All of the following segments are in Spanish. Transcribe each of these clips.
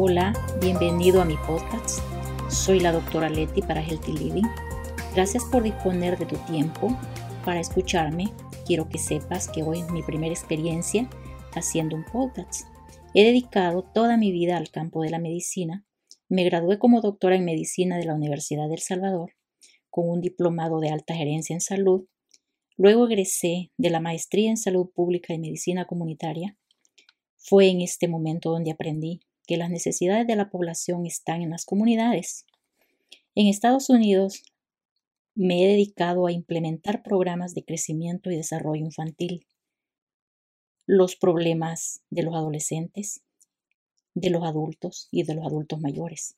Hola, bienvenido a mi podcast. Soy la doctora Leti para Healthy Living. Gracias por disponer de tu tiempo para escucharme. Quiero que sepas que hoy es mi primera experiencia haciendo un podcast. He dedicado toda mi vida al campo de la medicina. Me gradué como doctora en medicina de la Universidad del Salvador con un diplomado de alta gerencia en salud. Luego egresé de la maestría en salud pública y medicina comunitaria. Fue en este momento donde aprendí que las necesidades de la población están en las comunidades. En Estados Unidos me he dedicado a implementar programas de crecimiento y desarrollo infantil, los problemas de los adolescentes, de los adultos y de los adultos mayores.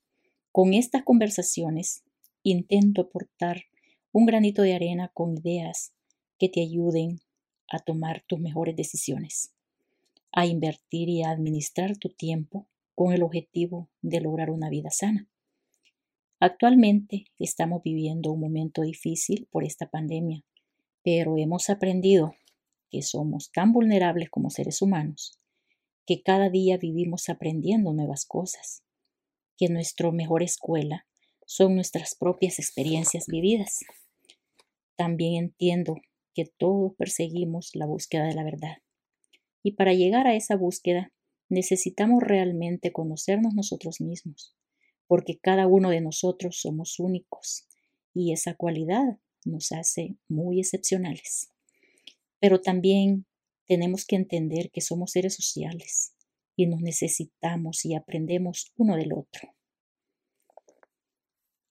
Con estas conversaciones intento aportar un granito de arena con ideas que te ayuden a tomar tus mejores decisiones, a invertir y a administrar tu tiempo con el objetivo de lograr una vida sana. Actualmente estamos viviendo un momento difícil por esta pandemia, pero hemos aprendido que somos tan vulnerables como seres humanos, que cada día vivimos aprendiendo nuevas cosas, que nuestra mejor escuela son nuestras propias experiencias vividas. También entiendo que todos perseguimos la búsqueda de la verdad. Y para llegar a esa búsqueda necesitamos realmente conocernos nosotros mismos, porque cada uno de nosotros somos únicos y esa cualidad nos hace muy excepcionales. Pero también tenemos que entender que somos seres sociales y nos necesitamos y aprendemos uno del otro.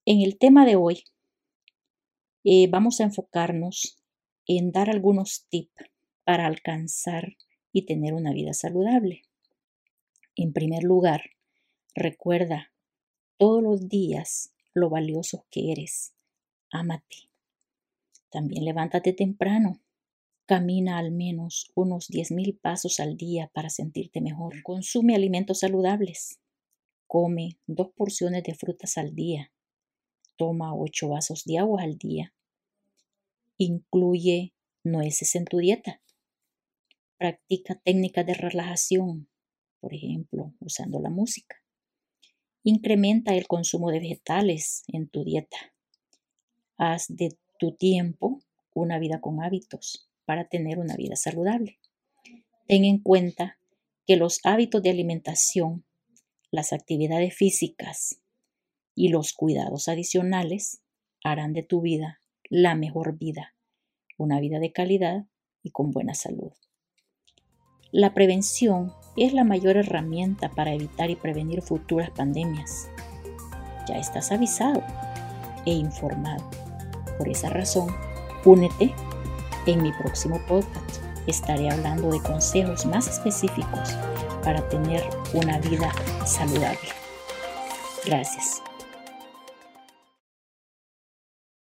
En el tema de hoy eh, vamos a enfocarnos en dar algunos tips para alcanzar y tener una vida saludable. En primer lugar, recuerda todos los días lo valioso que eres. Ámate. También levántate temprano. Camina al menos unos 10.000 pasos al día para sentirte mejor. Consume alimentos saludables. Come dos porciones de frutas al día. Toma ocho vasos de agua al día. Incluye nueces en tu dieta. Practica técnicas de relajación por ejemplo, usando la música. Incrementa el consumo de vegetales en tu dieta. Haz de tu tiempo una vida con hábitos para tener una vida saludable. Ten en cuenta que los hábitos de alimentación, las actividades físicas y los cuidados adicionales harán de tu vida la mejor vida, una vida de calidad y con buena salud. La prevención es la mayor herramienta para evitar y prevenir futuras pandemias. Ya estás avisado e informado. Por esa razón, únete en mi próximo podcast. Estaré hablando de consejos más específicos para tener una vida saludable. Gracias.